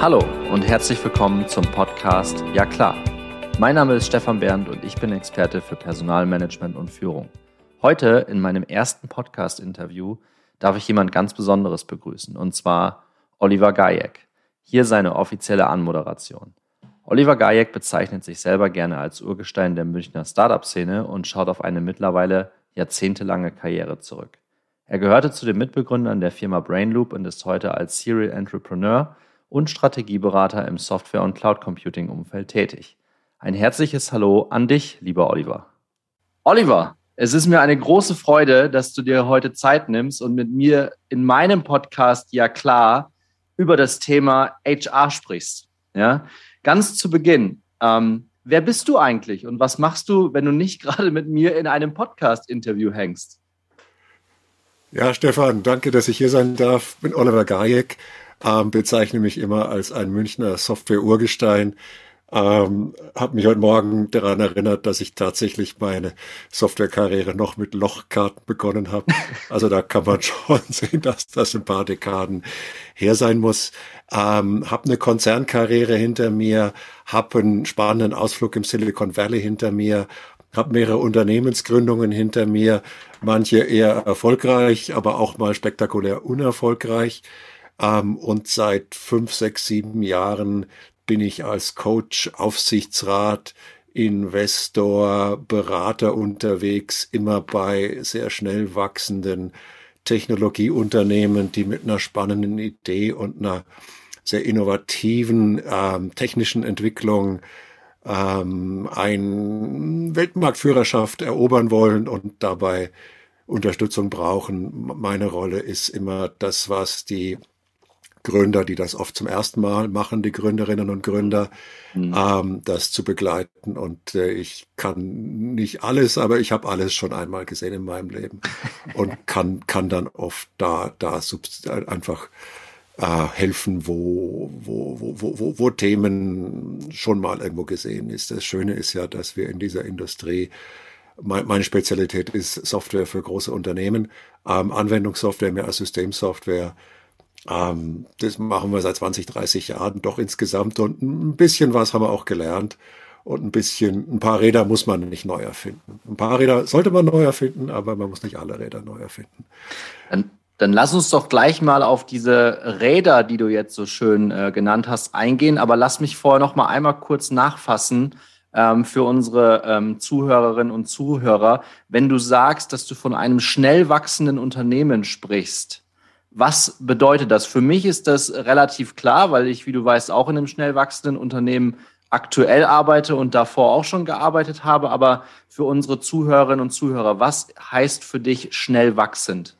Hallo und herzlich willkommen zum Podcast Ja klar. Mein Name ist Stefan Bernd und ich bin Experte für Personalmanagement und Führung. Heute in meinem ersten Podcast-Interview darf ich jemand ganz Besonderes begrüßen und zwar Oliver Gajek. Hier seine offizielle Anmoderation. Oliver Gajek bezeichnet sich selber gerne als Urgestein der Münchner Startup-Szene und schaut auf eine mittlerweile jahrzehntelange Karriere zurück. Er gehörte zu den Mitbegründern der Firma Brainloop und ist heute als Serial Entrepreneur und Strategieberater im Software- und Cloud-Computing-Umfeld tätig. Ein herzliches Hallo an dich, lieber Oliver. Oliver, es ist mir eine große Freude, dass du dir heute Zeit nimmst und mit mir in meinem Podcast ja klar über das Thema HR sprichst. Ja, ganz zu Beginn. Ähm, wer bist du eigentlich und was machst du, wenn du nicht gerade mit mir in einem Podcast-Interview hängst? Ja, Stefan, danke, dass ich hier sein darf. Ich bin Oliver Gajek, ähm, bezeichne mich immer als ein Münchner Software-Urgestein. Ähm, habe mich heute Morgen daran erinnert, dass ich tatsächlich meine Softwarekarriere noch mit Lochkarten begonnen habe. Also da kann man schon sehen, dass das ein paar Dekaden her sein muss. Ähm, habe eine Konzernkarriere hinter mir, habe einen spannenden Ausflug im Silicon Valley hinter mir, habe mehrere Unternehmensgründungen hinter mir, manche eher erfolgreich, aber auch mal spektakulär unerfolgreich. Ähm, und seit fünf, sechs, sieben Jahren bin ich als Coach, Aufsichtsrat, Investor, Berater unterwegs, immer bei sehr schnell wachsenden Technologieunternehmen, die mit einer spannenden Idee und einer sehr innovativen ähm, technischen Entwicklung ähm, ein Weltmarktführerschaft erobern wollen und dabei Unterstützung brauchen. Meine Rolle ist immer das, was die Gründer, die das oft zum ersten Mal machen, die Gründerinnen und Gründer, mhm. ähm, das zu begleiten. Und äh, ich kann nicht alles, aber ich habe alles schon einmal gesehen in meinem Leben und kann, kann dann oft da, da einfach äh, helfen, wo, wo, wo, wo, wo Themen schon mal irgendwo gesehen ist. Das Schöne ist ja, dass wir in dieser Industrie meine Spezialität ist Software für große Unternehmen, ähm, Anwendungssoftware mehr als Systemsoftware. Ähm, das machen wir seit 20, 30 Jahren doch insgesamt und ein bisschen was haben wir auch gelernt und ein bisschen, ein paar Räder muss man nicht neu erfinden. Ein paar Räder sollte man neu erfinden, aber man muss nicht alle Räder neu erfinden. Dann, dann lass uns doch gleich mal auf diese Räder, die du jetzt so schön äh, genannt hast, eingehen. Aber lass mich vorher noch mal einmal kurz nachfassen ähm, für unsere ähm, Zuhörerinnen und Zuhörer. Wenn du sagst, dass du von einem schnell wachsenden Unternehmen sprichst, was bedeutet das? Für mich ist das relativ klar, weil ich, wie du weißt, auch in einem schnell wachsenden Unternehmen aktuell arbeite und davor auch schon gearbeitet habe. Aber für unsere Zuhörerinnen und Zuhörer, was heißt für dich schnell wachsend?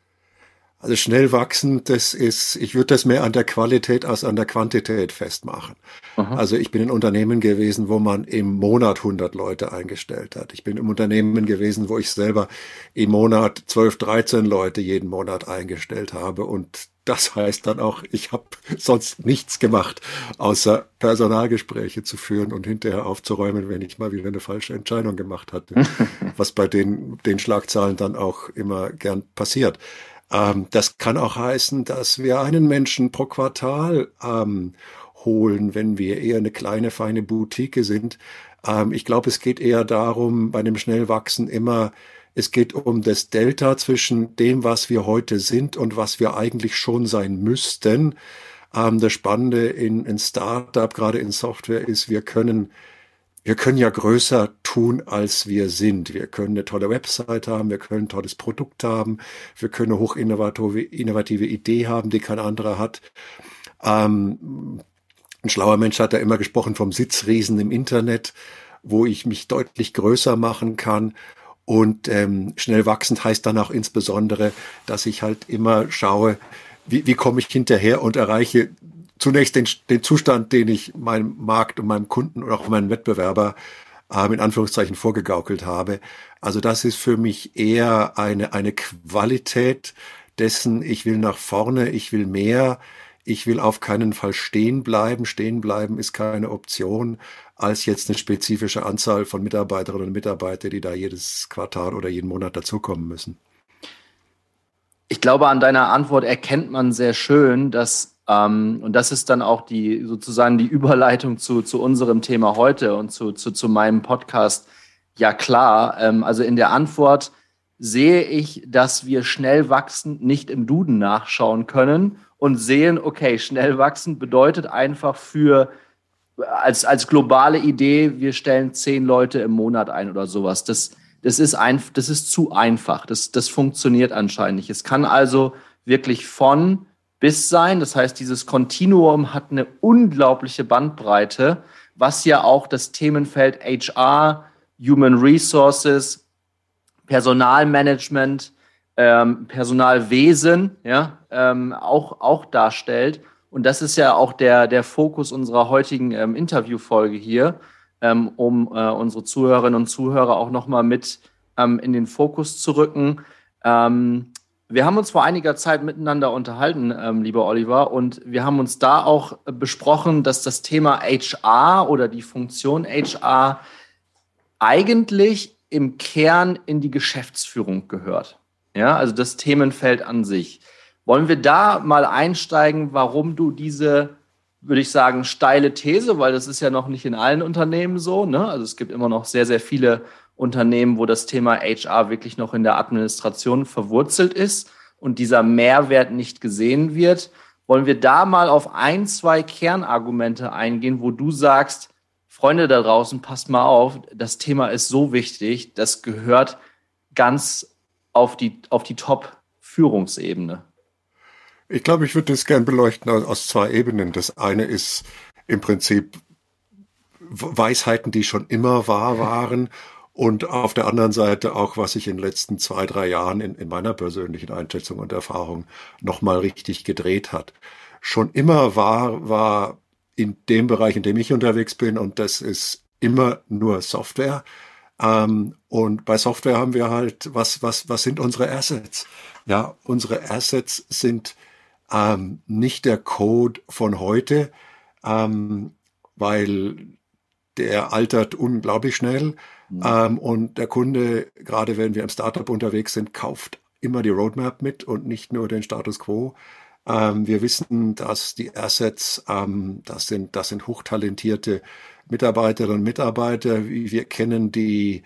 Also schnell wachsen, das ist, ich würde das mehr an der Qualität als an der Quantität festmachen. Aha. Also ich bin in Unternehmen gewesen, wo man im Monat 100 Leute eingestellt hat. Ich bin im Unternehmen gewesen, wo ich selber im Monat 12, 13 Leute jeden Monat eingestellt habe. Und das heißt dann auch, ich habe sonst nichts gemacht, außer Personalgespräche zu führen und hinterher aufzuräumen, wenn ich mal wieder eine falsche Entscheidung gemacht hatte. was bei den, den Schlagzahlen dann auch immer gern passiert. Ähm, das kann auch heißen, dass wir einen Menschen pro Quartal ähm, holen, wenn wir eher eine kleine, feine Boutique sind. Ähm, ich glaube, es geht eher darum, bei dem Schnellwachsen immer, es geht um das Delta zwischen dem, was wir heute sind und was wir eigentlich schon sein müssten. Ähm, das Spannende in, in Startup, gerade in Software, ist, wir können wir können ja größer tun, als wir sind. Wir können eine tolle Website haben, wir können ein tolles Produkt haben, wir können eine hochinnovative innovative Idee haben, die kein anderer hat. Ähm, ein schlauer Mensch hat ja immer gesprochen vom Sitzriesen im Internet, wo ich mich deutlich größer machen kann. Und ähm, schnell wachsend heißt dann auch insbesondere, dass ich halt immer schaue, wie, wie komme ich hinterher und erreiche zunächst den, den Zustand, den ich meinem Markt und meinem Kunden oder auch meinem Wettbewerber äh, in Anführungszeichen vorgegaukelt habe. Also das ist für mich eher eine, eine Qualität dessen, ich will nach vorne, ich will mehr, ich will auf keinen Fall stehen bleiben. Stehen bleiben ist keine Option als jetzt eine spezifische Anzahl von Mitarbeiterinnen und Mitarbeitern, die da jedes Quartal oder jeden Monat dazukommen müssen. Ich glaube, an deiner Antwort erkennt man sehr schön, dass Ähm, und das ist dann auch die sozusagen die Überleitung zu, zu unserem Thema heute und zu, zu, zu meinem Podcast. Ja klar, ähm, also in der Antwort sehe ich, dass wir schnell wachsen nicht im Duden nachschauen können und sehen, okay, schnell wachsen bedeutet einfach für als, als globale Idee, wir stellen zehn Leute im Monat ein oder sowas. Das, das, ist, ein, das ist zu einfach. Das, das funktioniert anscheinend nicht. Es kann also wirklich von bis sein. Das heißt, dieses Kontinuum hat eine unglaubliche Bandbreite, was ja auch das Themenfeld HR, Human Resources, Personalmanagement, ähm, Personalwesen ja, ähm, auch, auch darstellt. Und das ist ja auch der, der Fokus unserer heutigen ähm, Interviewfolge hier, ähm, um äh, unsere Zuhörerinnen und Zuhörer auch nochmal mit ähm, in den Fokus zu rücken. Ähm, wir haben uns vor einiger Zeit miteinander unterhalten, ähm, lieber Oliver, und wir haben uns da auch besprochen, dass das Thema HR oder die Funktion HR eigentlich im Kern in die Geschäftsführung gehört. Ja, also das Themenfeld an sich. Wollen wir da mal einsteigen, warum du diese, würde ich sagen, steile These, weil das ist ja noch nicht in allen Unternehmen so, ne? Also es gibt immer noch sehr, sehr viele Unternehmen, wo das Thema HR wirklich noch in der Administration verwurzelt ist und dieser Mehrwert nicht gesehen wird. Wollen wir da mal auf ein, zwei Kernargumente eingehen, wo du sagst, Freunde da draußen, passt mal auf, das Thema ist so wichtig, das gehört ganz auf die, auf die Top-Führungsebene. Ich glaube, ich würde das gern beleuchten aus zwei Ebenen. Das eine ist im Prinzip Weisheiten, die schon immer wahr waren und auf der anderen Seite auch, was sich in den letzten zwei, drei Jahren in, in meiner persönlichen Einschätzung und Erfahrung nochmal richtig gedreht hat. Schon immer war, war in dem Bereich, in dem ich unterwegs bin, und das ist immer nur Software. Ähm, und bei Software haben wir halt, was, was, was sind unsere Assets? Ja, unsere Assets sind ähm, nicht der Code von heute, ähm, weil der altert unglaublich schnell. Mhm. Ähm, und der Kunde, gerade wenn wir im Startup unterwegs sind, kauft immer die Roadmap mit und nicht nur den Status quo. Ähm, wir wissen, dass die Assets, ähm, das sind, das sind hochtalentierte Mitarbeiterinnen und Mitarbeiter. Wir kennen die,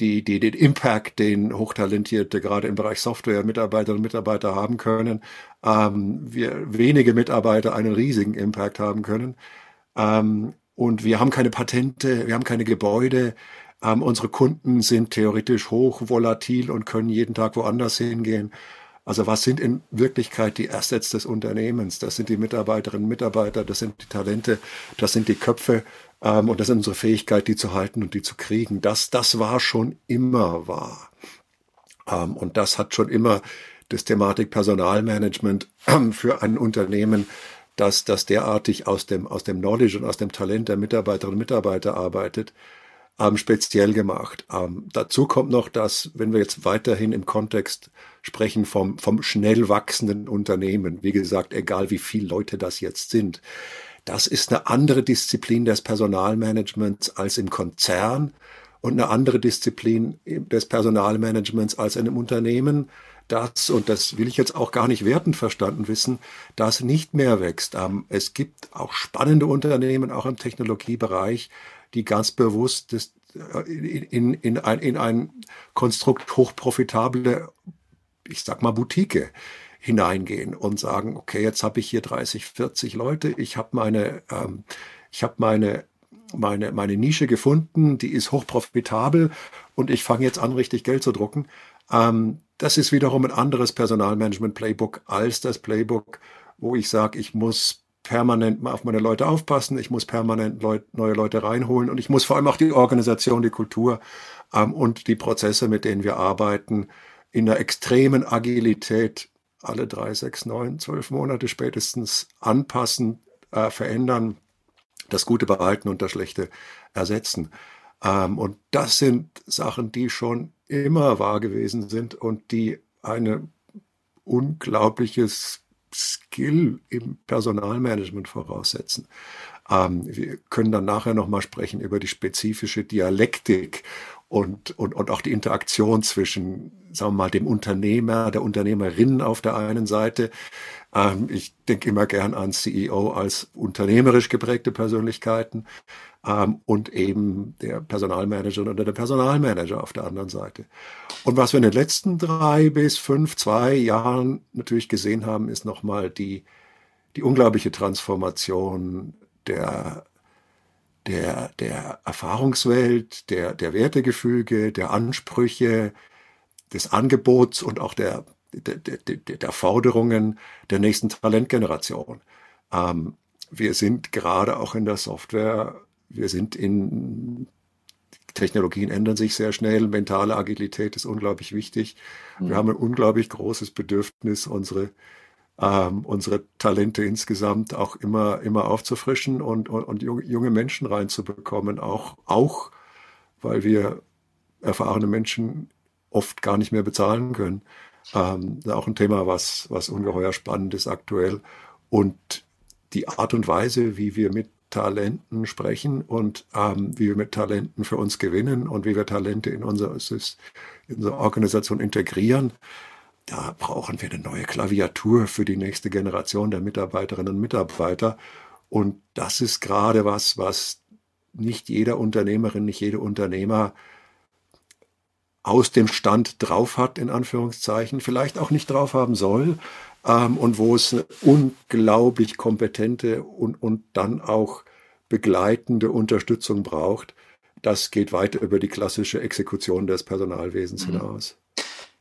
die, die, den Impact, den Hochtalentierte gerade im Bereich Software Mitarbeiterinnen und Mitarbeiter haben können. Ähm, wir wenige Mitarbeiter einen riesigen Impact haben können. Ähm, und wir haben keine Patente, wir haben keine Gebäude. Ähm, unsere Kunden sind theoretisch hoch volatil und können jeden Tag woanders hingehen. Also was sind in Wirklichkeit die Assets des Unternehmens? Das sind die Mitarbeiterinnen und Mitarbeiter, das sind die Talente, das sind die Köpfe ähm, und das ist unsere Fähigkeit, die zu halten und die zu kriegen. Das, das war schon immer wahr. Ähm, und das hat schon immer das Thematik Personalmanagement für ein Unternehmen, das, das derartig aus dem, aus dem Knowledge und aus dem Talent der Mitarbeiterinnen und Mitarbeiter arbeitet, ähm, speziell gemacht. Ähm, dazu kommt noch, dass, wenn wir jetzt weiterhin im Kontext sprechen vom, vom schnell wachsenden Unternehmen, wie gesagt, egal wie viele Leute das jetzt sind, das ist eine andere Disziplin des Personalmanagements als im Konzern und eine andere Disziplin des Personalmanagements als in einem Unternehmen, das, und das will ich jetzt auch gar nicht wertend verstanden wissen, das nicht mehr wächst. Ähm, es gibt auch spannende Unternehmen, auch im Technologiebereich, die ganz bewusst das, äh, in, in, in, ein, in ein Konstrukt hochprofitable, ich sag mal, Boutique hineingehen und sagen, okay, jetzt habe ich hier 30, 40 Leute, ich habe meine, ähm, ich habe meine meine, meine Nische gefunden, die ist hochprofitabel und ich fange jetzt an, richtig Geld zu drucken. Ähm, das ist wiederum ein anderes Personalmanagement-Playbook als das Playbook, wo ich sage, ich muss permanent auf meine Leute aufpassen, ich muss permanent Leut, neue Leute reinholen und ich muss vor allem auch die Organisation, die Kultur ähm, und die Prozesse, mit denen wir arbeiten, in einer extremen Agilität alle drei, sechs, neun, zwölf Monate spätestens anpassen, äh, verändern, das Gute behalten und das Schlechte ersetzen. Ähm, und das sind Sachen, die schon immer wahr gewesen sind und die eine unglaubliches Skill im Personalmanagement voraussetzen. Ähm, wir können dann nachher nochmal sprechen über die spezifische Dialektik und, und, und auch die Interaktion zwischen, sagen wir mal, dem Unternehmer, der Unternehmerin auf der einen Seite. Ähm, ich denke immer gern an CEO als unternehmerisch geprägte Persönlichkeiten ähm, und eben der Personalmanager oder der Personalmanager auf der anderen Seite. Und was wir in den letzten drei bis fünf, zwei Jahren natürlich gesehen haben, ist nochmal die, die unglaubliche Transformation der der, der Erfahrungswelt, der, der Wertegefüge, der Ansprüche, des Angebots und auch der, der, der, der Forderungen der nächsten Talentgeneration. Ähm, wir sind gerade auch in der Software, wir sind in Technologien ändern sich sehr schnell, mentale Agilität ist unglaublich wichtig. Wir mhm. haben ein unglaublich großes Bedürfnis, unsere ähm, unsere Talente insgesamt auch immer, immer aufzufrischen und, und, und junge Menschen reinzubekommen, auch, auch weil wir erfahrene Menschen oft gar nicht mehr bezahlen können. Ähm, auch ein Thema, was, was ungeheuer spannend ist aktuell. Und die Art und Weise, wie wir mit Talenten sprechen und ähm, wie wir mit Talenten für uns gewinnen und wie wir Talente in unsere, in unsere Organisation integrieren, da brauchen wir eine neue Klaviatur für die nächste Generation der Mitarbeiterinnen und Mitarbeiter. Und das ist gerade was, was nicht jeder Unternehmerin, nicht jeder Unternehmer aus dem Stand drauf hat, in Anführungszeichen, vielleicht auch nicht drauf haben soll, ähm, und wo es eine unglaublich kompetente und, und dann auch begleitende Unterstützung braucht. Das geht weit über die klassische Exekution des Personalwesens mhm. hinaus.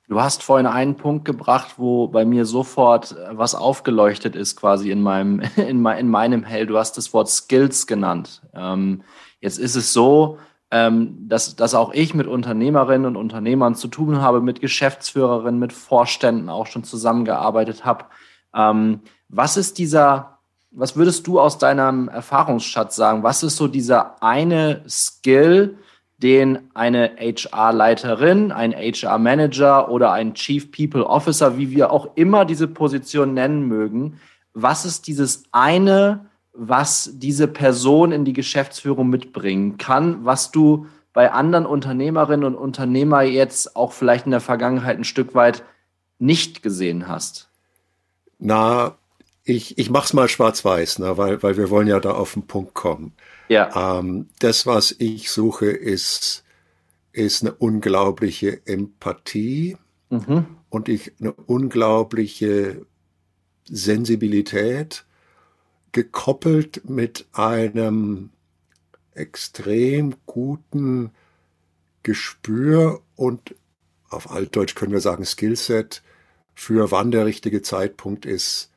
Du hast vorhin einen Punkt gebracht, wo bei mir sofort äh, was aufgeleuchtet ist, quasi in meinem, in, in meinem Hell. Du hast das Wort Skills genannt. Ähm, jetzt ist es so, ähm, dass, dass auch ich mit Unternehmerinnen und Unternehmern zu tun habe, mit Geschäftsführerinnen, mit Vorständen auch schon zusammengearbeitet habe. Ähm, was ist dieser, was würdest du aus deinem Erfahrungsschatz sagen? Was ist so dieser eine Skill, den eine HR-Leiterin, ein HR-Manager oder ein Chief People Officer, wie wir auch immer diese Position nennen mögen, was ist dieses eine, was diese Person in die Geschäftsführung mitbringen kann, was du bei anderen Unternehmerinnen und Unternehmer jetzt auch vielleicht in der Vergangenheit ein Stück weit nicht gesehen hast? Na, ich, ich mach's mal schwarz-weiß, ne, weil, weil wir wollen ja da auf den Punkt kommen. Ja. Ähm, das, was ich suche, ist, ist eine unglaubliche Empathie mhm. und ich, eine unglaubliche Sensibilität, gekoppelt mit einem extrem guten Gespür und auf Altdeutsch können wir sagen Skillset für wann der richtige Zeitpunkt ist,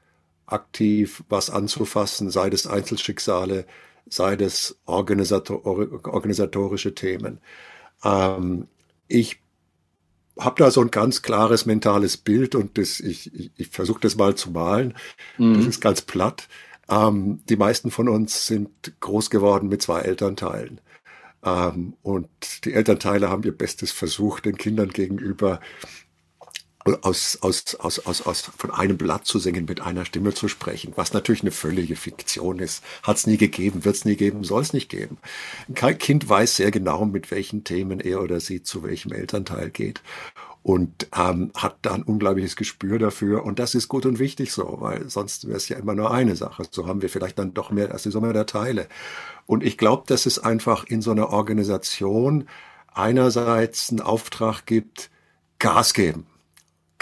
aktiv was anzufassen, sei das Einzelschicksale, sei das Organisator organisatorische Themen. Ähm, ich habe da so ein ganz klares mentales Bild und das, ich, ich, ich versuche das mal zu malen. Mhm. Das ist ganz platt. Ähm, die meisten von uns sind groß geworden mit zwei Elternteilen. Ähm, und die Elternteile haben ihr Bestes versucht, den Kindern gegenüber aus, aus, aus, aus, aus, von einem Blatt zu singen, mit einer Stimme zu sprechen, was natürlich eine völlige Fiktion ist. Hat es nie gegeben, wird es nie geben, soll es nicht geben. Kein Kind weiß sehr genau, mit welchen Themen er oder sie zu welchem Elternteil geht und ähm, hat da ein unglaubliches Gespür dafür. Und das ist gut und wichtig so, weil sonst wäre es ja immer nur eine Sache. So haben wir vielleicht dann doch mehr als die Summe der Teile. Und ich glaube, dass es einfach in so einer Organisation einerseits einen Auftrag gibt, Gas geben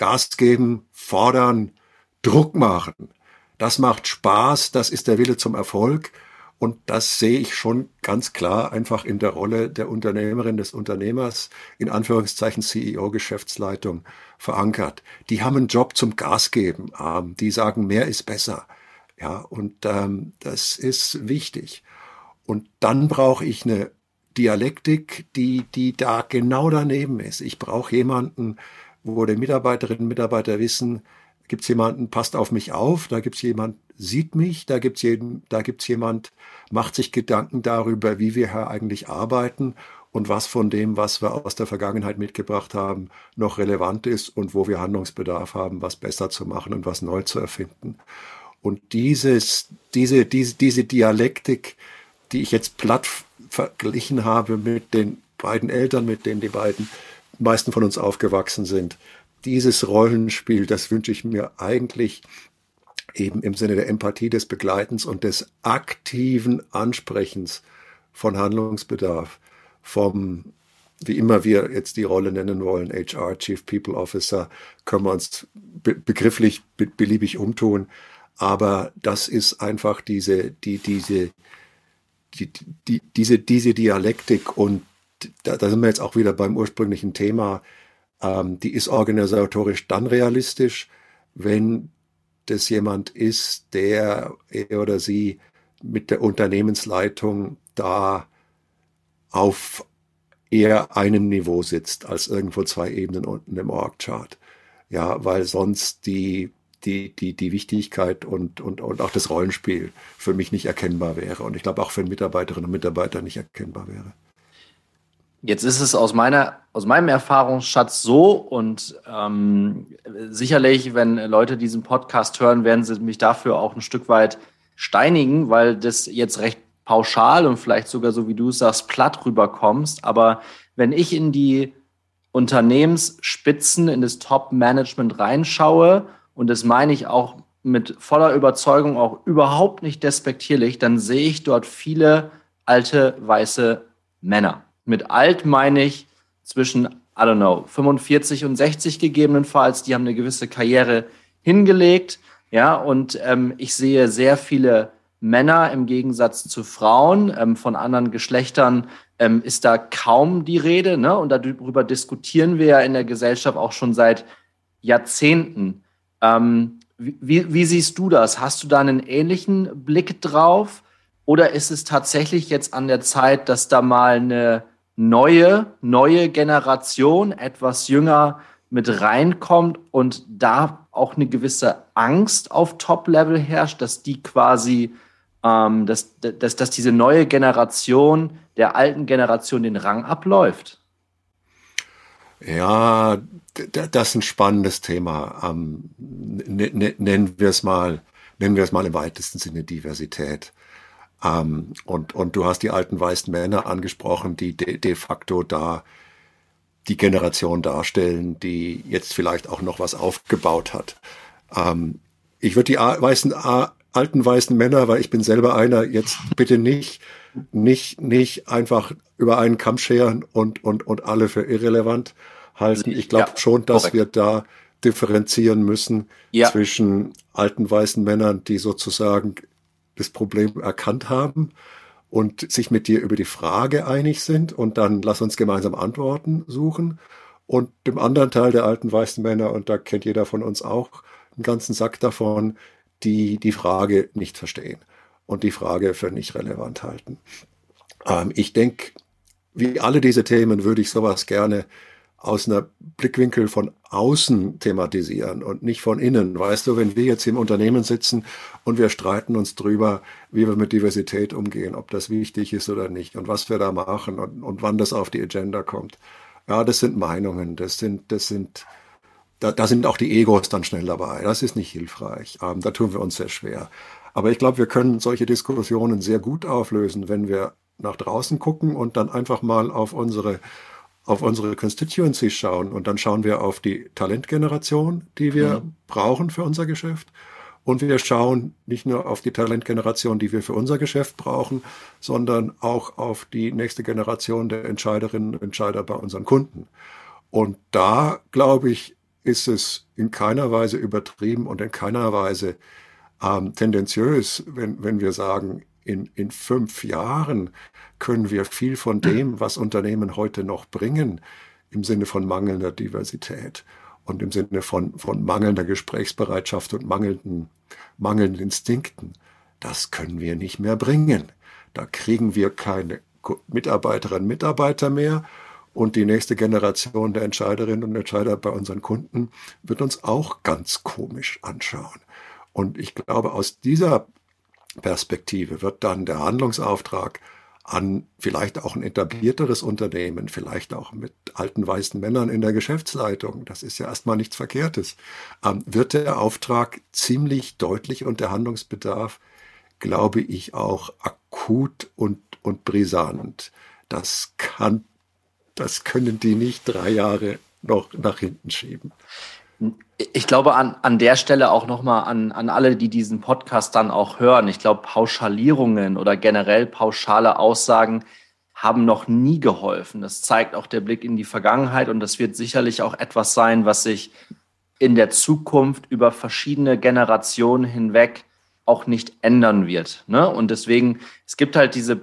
Gas geben, fordern, Druck machen. Das macht Spaß, das ist der Wille zum Erfolg. Und das sehe ich schon ganz klar einfach in der Rolle der Unternehmerin, des Unternehmers, in Anführungszeichen CEO, Geschäftsleitung verankert. Die haben einen Job zum Gas geben. Ähm, die sagen, mehr ist besser. Ja, und ähm, das ist wichtig. Und dann brauche ich eine Dialektik, die, die da genau daneben ist. Ich brauche jemanden, wo die Mitarbeiterinnen und Mitarbeiter wissen, gibt es jemanden, passt auf mich auf, da gibt es jemand, sieht mich, da gibt es jemand, macht sich Gedanken darüber, wie wir hier eigentlich arbeiten und was von dem, was wir aus der Vergangenheit mitgebracht haben, noch relevant ist und wo wir Handlungsbedarf haben, was besser zu machen und was neu zu erfinden. Und dieses, diese, diese, diese Dialektik, die ich jetzt platt verglichen habe mit den beiden Eltern, mit denen die beiden meisten von uns aufgewachsen sind. Dieses Rollenspiel, das wünsche ich mir eigentlich eben im Sinne der Empathie, des Begleitens und des aktiven Ansprechens von Handlungsbedarf, vom, wie immer wir jetzt die Rolle nennen wollen, HR, Chief People Officer, können wir uns be begrifflich be beliebig umtun. Aber das ist einfach diese, die, diese, die, die, diese, diese Dialektik und da, da sind wir jetzt auch wieder beim ursprünglichen Thema, ähm, die ist organisatorisch dann realistisch, wenn das jemand ist, der er oder sie mit der Unternehmensleitung da auf eher einem Niveau sitzt als irgendwo zwei Ebenen unten im Org-Chart. Ja, weil sonst die, die, die, die Wichtigkeit und, und, und auch das Rollenspiel für mich nicht erkennbar wäre. Und ich glaube auch für Mitarbeiterinnen und Mitarbeiter nicht erkennbar wäre. Jetzt ist es aus meiner, aus meinem Erfahrungsschatz so und ähm, sicherlich, wenn Leute diesen Podcast hören, werden sie mich dafür auch ein Stück weit steinigen, weil das jetzt recht pauschal und vielleicht sogar so wie du sagst platt rüberkommst. Aber wenn ich in die Unternehmensspitzen, in das Top-Management reinschaue und das meine ich auch mit voller Überzeugung auch überhaupt nicht despektierlich, dann sehe ich dort viele alte weiße Männer. Mit alt meine ich zwischen, I don't know, 45 und 60 gegebenenfalls. Die haben eine gewisse Karriere hingelegt. Ja, und ähm, ich sehe sehr viele Männer im Gegensatz zu Frauen. Ähm, von anderen Geschlechtern ähm, ist da kaum die Rede. Ne? Und darüber diskutieren wir ja in der Gesellschaft auch schon seit Jahrzehnten. Ähm, wie, wie siehst du das? Hast du da einen ähnlichen Blick drauf? Oder ist es tatsächlich jetzt an der Zeit, dass da mal eine neue, neue Generation, etwas jünger mit reinkommt und da auch eine gewisse Angst auf Top-Level herrscht, dass die quasi, ähm, dass, dass, dass diese neue Generation der alten Generation den Rang abläuft? Ja, das ist ein spannendes Thema. Ähm, nennen wir es mal, nennen wir es mal im weitesten Sinne Diversität. Ähm, und, und du hast die alten weißen Männer angesprochen, die de, de facto da die Generation darstellen, die jetzt vielleicht auch noch was aufgebaut hat. Ähm, ich würde die weißen, alten weißen Männer, weil ich bin selber einer, jetzt bitte nicht, nicht, nicht einfach über einen Kamm scheren und, und, und alle für irrelevant halten. Ich glaube ja, schon, dass korrekt. wir da differenzieren müssen ja. zwischen alten weißen Männern, die sozusagen das Problem erkannt haben und sich mit dir über die Frage einig sind und dann lass uns gemeinsam Antworten suchen und dem anderen Teil der alten weißen Männer, und da kennt jeder von uns auch einen ganzen Sack davon, die die Frage nicht verstehen und die Frage für nicht relevant halten. Ähm, ich denke, wie alle diese Themen würde ich sowas gerne aus einer Blickwinkel von außen thematisieren und nicht von innen. Weißt du, wenn wir jetzt im Unternehmen sitzen und wir streiten uns drüber, wie wir mit Diversität umgehen, ob das wichtig ist oder nicht und was wir da machen und, und wann das auf die Agenda kommt. Ja, das sind Meinungen, das sind, das sind, da, da sind auch die Egos dann schnell dabei. Das ist nicht hilfreich. Ähm, da tun wir uns sehr schwer. Aber ich glaube, wir können solche Diskussionen sehr gut auflösen, wenn wir nach draußen gucken und dann einfach mal auf unsere auf unsere Constituency schauen und dann schauen wir auf die Talentgeneration, die wir mhm. brauchen für unser Geschäft. Und wir schauen nicht nur auf die Talentgeneration, die wir für unser Geschäft brauchen, sondern auch auf die nächste Generation der Entscheiderinnen und Entscheider bei unseren Kunden. Und da, glaube ich, ist es in keiner Weise übertrieben und in keiner Weise ähm, tendenziös, wenn, wenn wir sagen, in, in fünf Jahren können wir viel von dem, was Unternehmen heute noch bringen, im Sinne von mangelnder Diversität und im Sinne von, von mangelnder Gesprächsbereitschaft und mangelnden, mangelnden Instinkten, das können wir nicht mehr bringen. Da kriegen wir keine Mitarbeiterinnen und Mitarbeiter mehr und die nächste Generation der Entscheiderinnen und Entscheider bei unseren Kunden wird uns auch ganz komisch anschauen. Und ich glaube, aus dieser Perspektive wird dann der Handlungsauftrag an vielleicht auch ein etablierteres Unternehmen, vielleicht auch mit alten weißen Männern in der Geschäftsleitung, das ist ja erstmal nichts Verkehrtes, ähm, wird der Auftrag ziemlich deutlich und der Handlungsbedarf, glaube ich, auch akut und, und brisant. Das kann das können die nicht drei Jahre noch nach hinten schieben. Ich glaube an, an der Stelle auch nochmal an, an alle, die diesen Podcast dann auch hören. Ich glaube, Pauschalierungen oder generell pauschale Aussagen haben noch nie geholfen. Das zeigt auch der Blick in die Vergangenheit und das wird sicherlich auch etwas sein, was sich in der Zukunft über verschiedene Generationen hinweg auch nicht ändern wird. Ne? Und deswegen, es gibt halt diese,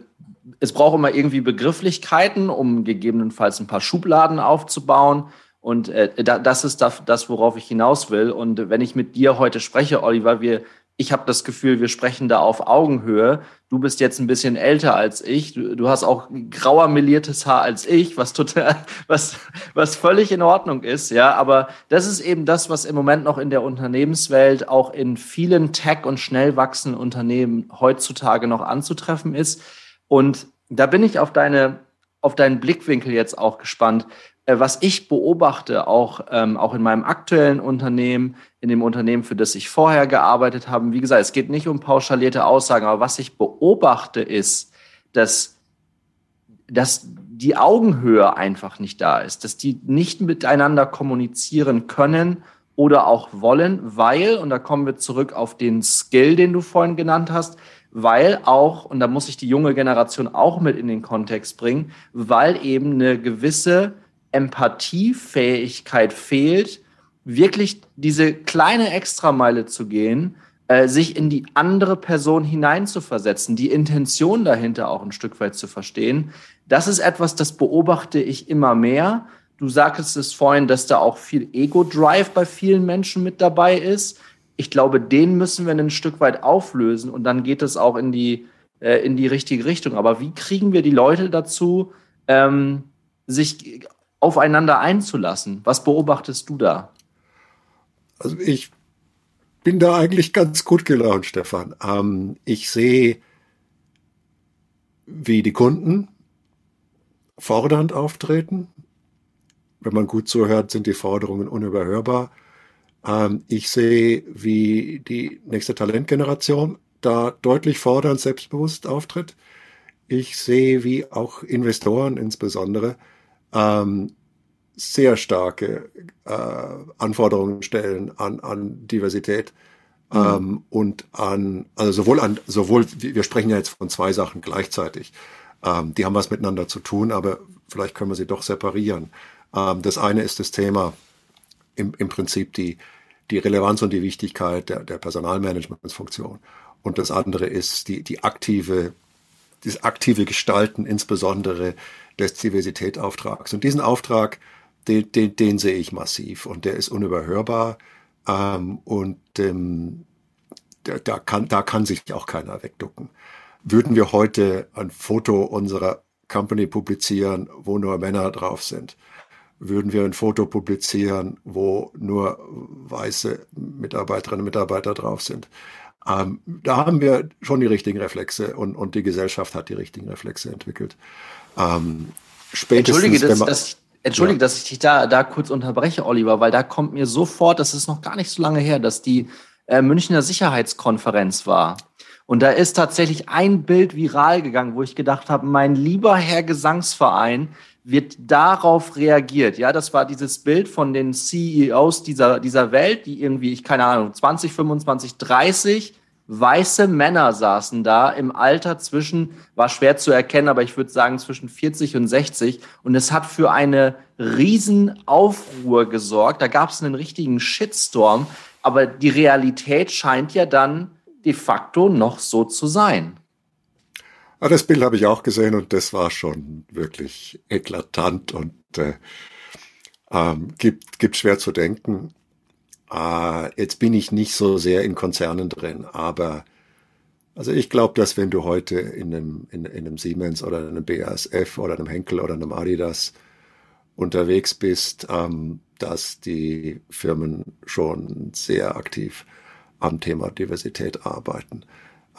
es braucht immer irgendwie Begrifflichkeiten, um gegebenenfalls ein paar Schubladen aufzubauen. Und äh, das ist das, worauf ich hinaus will. Und wenn ich mit dir heute spreche, Oliver, wir ich habe das Gefühl, wir sprechen da auf Augenhöhe. Du bist jetzt ein bisschen älter als ich. Du, du, hast auch grauer meliertes Haar als ich, was total, was, was völlig in Ordnung ist. Ja, aber das ist eben das, was im Moment noch in der Unternehmenswelt auch in vielen Tech- und schnell wachsenden Unternehmen heutzutage noch anzutreffen ist. Und da bin ich auf deine, auf deinen Blickwinkel jetzt auch gespannt. Äh, was ich beobachte, auch, ähm, auch in meinem aktuellen Unternehmen, in dem Unternehmen, für das ich vorher gearbeitet habe, wie gesagt, es geht nicht um pauschalierte Aussagen, aber was ich beobachte, ist, dass, dass die Augenhöhe einfach nicht da ist, dass die nicht miteinander kommunizieren können oder auch wollen, weil, und da kommen wir zurück auf den Skill, den du vorhin genannt hast, weil auch, und da muss ich die junge Generation auch mit in den Kontext bringen, weil eben eine gewisse Empathiefähigkeit fehlt, wirklich diese kleine Extrameile zu gehen, äh, sich in die andere Person hineinzuversetzen, die Intention dahinter auch ein Stück weit zu verstehen. Das ist etwas, das beobachte ich immer mehr. Du sagtest es vorhin, dass da auch viel Ego-Drive bei vielen Menschen mit dabei ist. Ich glaube, den müssen wir ein Stück weit auflösen und dann geht es auch in die, äh, in die richtige Richtung. Aber wie kriegen wir die Leute dazu, ähm, sich aufeinander einzulassen. Was beobachtest du da? Also ich bin da eigentlich ganz gut gelaunt, Stefan. Ähm, ich sehe, wie die Kunden fordernd auftreten. Wenn man gut zuhört, sind die Forderungen unüberhörbar. Ähm, ich sehe, wie die nächste Talentgeneration da deutlich fordernd selbstbewusst auftritt. Ich sehe, wie auch Investoren insbesondere ähm, sehr starke äh, Anforderungen stellen an, an Diversität mhm. ähm, und an, also sowohl an, sowohl, wir sprechen ja jetzt von zwei Sachen gleichzeitig. Ähm, die haben was miteinander zu tun, aber vielleicht können wir sie doch separieren. Ähm, das eine ist das Thema im, im Prinzip die, die Relevanz und die Wichtigkeit der, der Personalmanagementsfunktion. Und das andere ist die, die aktive, das aktive Gestalten, insbesondere des Diversitätsauftrags. Und diesen Auftrag, den, den, den sehe ich massiv und der ist unüberhörbar. Ähm, und ähm, da, da, kann, da kann sich auch keiner wegducken. Würden wir heute ein Foto unserer Company publizieren, wo nur Männer drauf sind, würden wir ein Foto publizieren, wo nur weiße Mitarbeiterinnen und Mitarbeiter drauf sind. Ähm, da haben wir schon die richtigen Reflexe und, und die Gesellschaft hat die richtigen Reflexe entwickelt. Ähm, Entschuldige, das, das, Entschuldige, ja. dass ich dich da, da kurz unterbreche, Oliver, weil da kommt mir sofort, das ist noch gar nicht so lange her, dass die äh, Münchner Sicherheitskonferenz war. Und da ist tatsächlich ein Bild viral gegangen, wo ich gedacht habe, mein lieber Herr Gesangsverein wird darauf reagiert. Ja, das war dieses Bild von den CEOs dieser, dieser Welt, die irgendwie, ich keine Ahnung, 20, 25, 30 weiße Männer saßen da im Alter zwischen, war schwer zu erkennen, aber ich würde sagen zwischen 40 und 60. Und es hat für eine Riesenaufruhr gesorgt. Da gab es einen richtigen Shitstorm. Aber die Realität scheint ja dann de facto noch so zu sein. Ah, das Bild habe ich auch gesehen und das war schon wirklich eklatant und äh, ähm, gibt, gibt schwer zu denken. Äh, jetzt bin ich nicht so sehr in Konzernen drin, aber also ich glaube, dass wenn du heute in einem, in, in einem Siemens oder einem BASF oder einem Henkel oder einem Adidas unterwegs bist, ähm, dass die Firmen schon sehr aktiv am Thema Diversität arbeiten.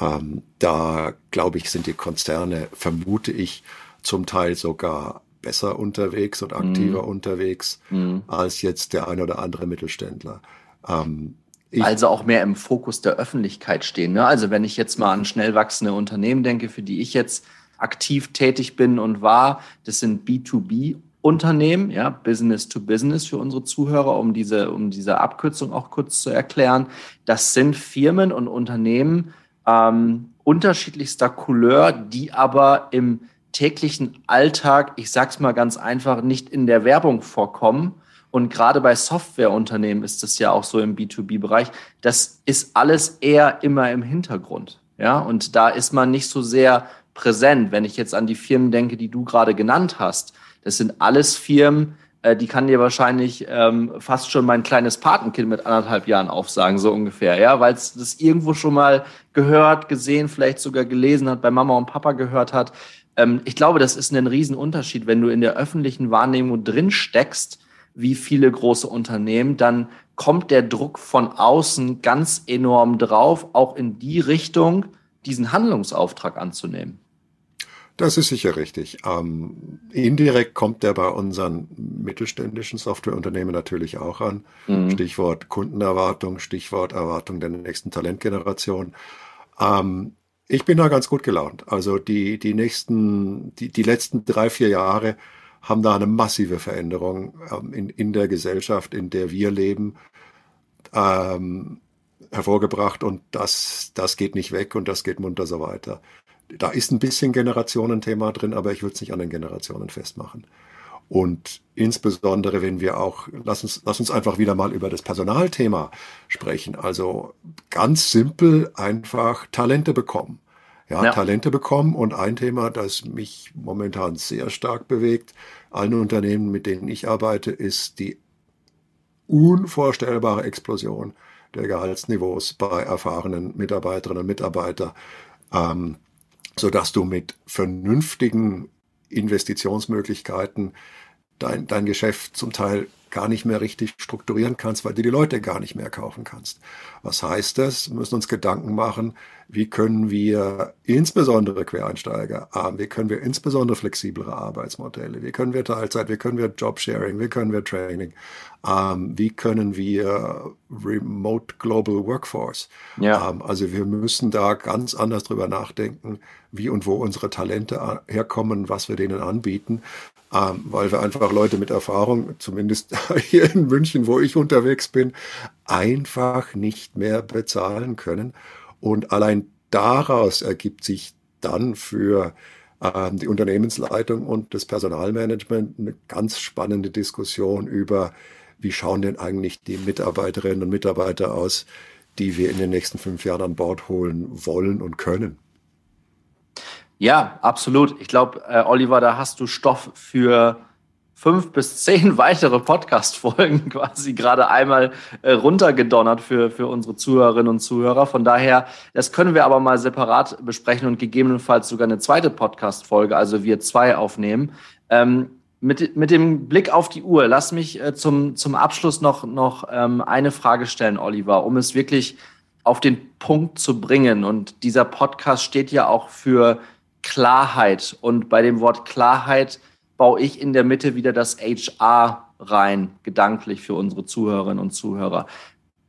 Ähm, da glaube ich, sind die Konzerne, vermute ich, zum Teil sogar besser unterwegs und aktiver mm. unterwegs mm. als jetzt der ein oder andere Mittelständler. Ähm, also auch mehr im Fokus der Öffentlichkeit stehen. Ne? Also wenn ich jetzt mal an schnell wachsende Unternehmen denke, für die ich jetzt aktiv tätig bin und war, das sind B2B Unternehmen, ja, Business to Business für unsere Zuhörer, um diese, um diese Abkürzung auch kurz zu erklären. Das sind Firmen und Unternehmen ähm, unterschiedlichster Couleur, die aber im täglichen Alltag, ich sag's mal ganz einfach, nicht in der Werbung vorkommen. Und gerade bei Softwareunternehmen ist das ja auch so im B2B-Bereich. Das ist alles eher immer im Hintergrund. Ja, und da ist man nicht so sehr präsent. Wenn ich jetzt an die Firmen denke, die du gerade genannt hast, das sind alles Firmen, äh, die kann dir wahrscheinlich ähm, fast schon mein kleines Patenkind mit anderthalb Jahren aufsagen, so ungefähr, ja, weil es das irgendwo schon mal gehört, gesehen, vielleicht sogar gelesen hat, bei Mama und Papa gehört hat. Ähm, ich glaube, das ist ein Riesenunterschied, wenn du in der öffentlichen Wahrnehmung drin steckst, wie viele große Unternehmen, dann kommt der Druck von außen ganz enorm drauf, auch in die Richtung, diesen Handlungsauftrag anzunehmen. Das ist sicher richtig. Ähm, indirekt kommt der bei unseren mittelständischen Softwareunternehmen natürlich auch an. Mhm. Stichwort Kundenerwartung, Stichwort Erwartung der nächsten Talentgeneration. Ähm, ich bin da ganz gut gelaunt. Also die, die nächsten, die, die letzten drei, vier Jahre haben da eine massive Veränderung ähm, in, in der Gesellschaft, in der wir leben, ähm, hervorgebracht und das, das geht nicht weg und das geht munter so weiter da ist ein bisschen Generationenthema drin, aber ich würde es nicht an den Generationen festmachen. Und insbesondere, wenn wir auch, lass uns, lass uns einfach wieder mal über das Personalthema sprechen. Also ganz simpel einfach Talente bekommen. Ja, ja, Talente bekommen. Und ein Thema, das mich momentan sehr stark bewegt, allen Unternehmen, mit denen ich arbeite, ist die unvorstellbare Explosion der Gehaltsniveaus bei erfahrenen Mitarbeiterinnen und Mitarbeitern. Ähm, so dass du mit vernünftigen Investitionsmöglichkeiten dein, dein Geschäft zum Teil gar nicht mehr richtig strukturieren kannst, weil du die Leute gar nicht mehr kaufen kannst. Was heißt das? Wir müssen uns Gedanken machen, wie können wir insbesondere Quereinsteiger, wie können wir insbesondere flexiblere Arbeitsmodelle, wie können wir Teilzeit, wie können wir Jobsharing, wie können wir Training, wie können wir Remote Global Workforce. Ja. also wir müssen da ganz anders drüber nachdenken, wie und wo unsere Talente herkommen, was wir denen anbieten ähm, weil wir einfach Leute mit Erfahrung, zumindest hier in München, wo ich unterwegs bin, einfach nicht mehr bezahlen können. Und allein daraus ergibt sich dann für ähm, die Unternehmensleitung und das Personalmanagement eine ganz spannende Diskussion über, wie schauen denn eigentlich die Mitarbeiterinnen und Mitarbeiter aus, die wir in den nächsten fünf Jahren an Bord holen wollen und können. Ja, absolut. Ich glaube, äh, Oliver, da hast du Stoff für fünf bis zehn weitere Podcast-Folgen quasi gerade einmal äh, runtergedonnert für, für unsere Zuhörerinnen und Zuhörer. Von daher, das können wir aber mal separat besprechen und gegebenenfalls sogar eine zweite Podcast-Folge, also wir zwei aufnehmen. Ähm, mit, mit dem Blick auf die Uhr, lass mich äh, zum, zum Abschluss noch, noch ähm, eine Frage stellen, Oliver, um es wirklich auf den Punkt zu bringen. Und dieser Podcast steht ja auch für Klarheit. Und bei dem Wort Klarheit baue ich in der Mitte wieder das HR rein, gedanklich für unsere Zuhörerinnen und Zuhörer.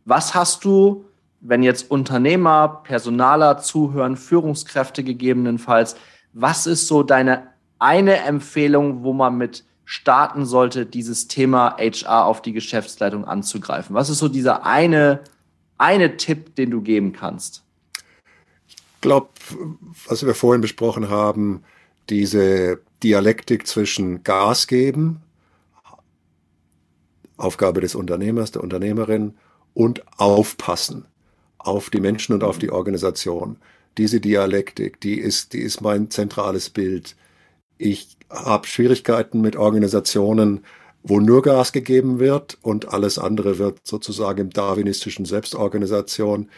Was hast du, wenn jetzt Unternehmer, Personaler zuhören, Führungskräfte gegebenenfalls, was ist so deine eine Empfehlung, wo man mit starten sollte, dieses Thema HR auf die Geschäftsleitung anzugreifen? Was ist so dieser eine, eine Tipp, den du geben kannst? glaube, was wir vorhin besprochen haben, diese Dialektik zwischen Gas geben, Aufgabe des Unternehmers, der Unternehmerin, und aufpassen auf die Menschen und auf die Organisation. Diese Dialektik, die ist, die ist mein zentrales Bild. Ich habe Schwierigkeiten mit Organisationen, wo nur Gas gegeben wird und alles andere wird sozusagen im darwinistischen Selbstorganisation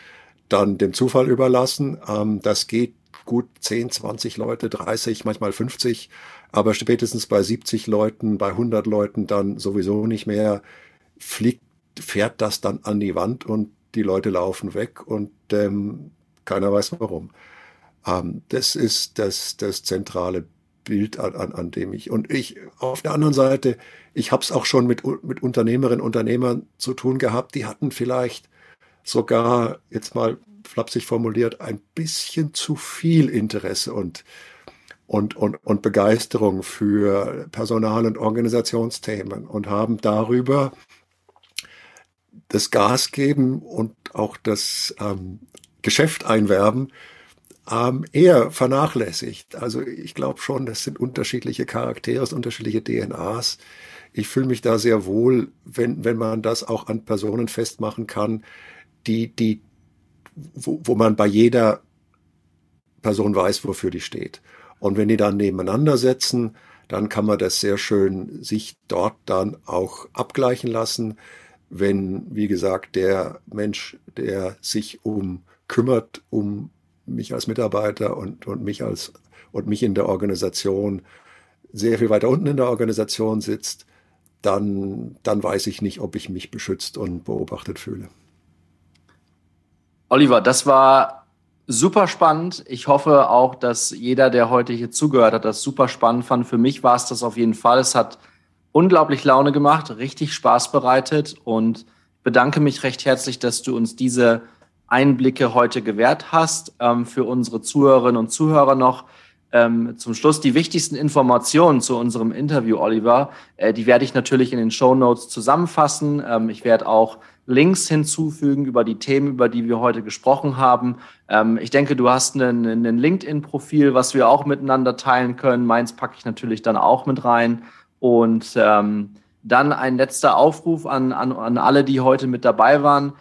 dann dem Zufall überlassen. Ähm, das geht gut 10, 20 Leute, 30, manchmal 50, aber spätestens bei 70 Leuten, bei 100 Leuten dann sowieso nicht mehr, fliegt, fährt das dann an die Wand und die Leute laufen weg und ähm, keiner weiß warum. Ähm, das ist das, das zentrale Bild, an, an, an dem ich, und ich auf der anderen Seite, ich habe es auch schon mit, mit Unternehmerinnen und Unternehmern zu tun gehabt, die hatten vielleicht sogar, jetzt mal flapsig formuliert, ein bisschen zu viel Interesse und und, und, und Begeisterung für Personal- und Organisationsthemen und haben darüber das Gas geben und auch das ähm, Geschäft einwerben ähm, eher vernachlässigt. Also ich glaube schon, das sind unterschiedliche Charaktere, unterschiedliche DNAs. Ich fühle mich da sehr wohl, wenn, wenn man das auch an Personen festmachen kann, die, die, wo, wo man bei jeder Person weiß, wofür die steht. Und wenn die dann nebeneinander setzen, dann kann man das sehr schön sich dort dann auch abgleichen lassen, wenn, wie gesagt, der Mensch, der sich um kümmert, um mich als Mitarbeiter und, und mich als und mich in der Organisation sehr viel weiter unten in der Organisation sitzt, dann, dann weiß ich nicht, ob ich mich beschützt und beobachtet fühle. Oliver, das war super spannend. Ich hoffe auch, dass jeder, der heute hier zugehört hat, das super spannend fand. Für mich war es das auf jeden Fall. Es hat unglaublich Laune gemacht, richtig Spaß bereitet und bedanke mich recht herzlich, dass du uns diese Einblicke heute gewährt hast. Ähm, für unsere Zuhörerinnen und Zuhörer noch ähm, zum Schluss die wichtigsten Informationen zu unserem Interview, Oliver. Äh, die werde ich natürlich in den Show Notes zusammenfassen. Ähm, ich werde auch Links hinzufügen über die Themen, über die wir heute gesprochen haben. Ich denke, du hast ein LinkedIn-Profil, was wir auch miteinander teilen können. Meins packe ich natürlich dann auch mit rein. Und dann ein letzter Aufruf an, an, an alle, die heute mit dabei waren.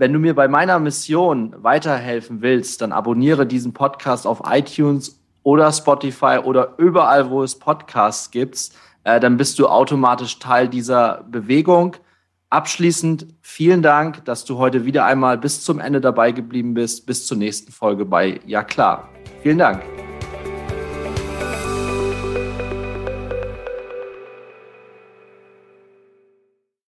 Wenn du mir bei meiner Mission weiterhelfen willst, dann abonniere diesen Podcast auf iTunes oder Spotify oder überall, wo es Podcasts gibt. Äh, dann bist du automatisch Teil dieser Bewegung. Abschließend vielen Dank, dass du heute wieder einmal bis zum Ende dabei geblieben bist. Bis zur nächsten Folge bei Ja klar. Vielen Dank.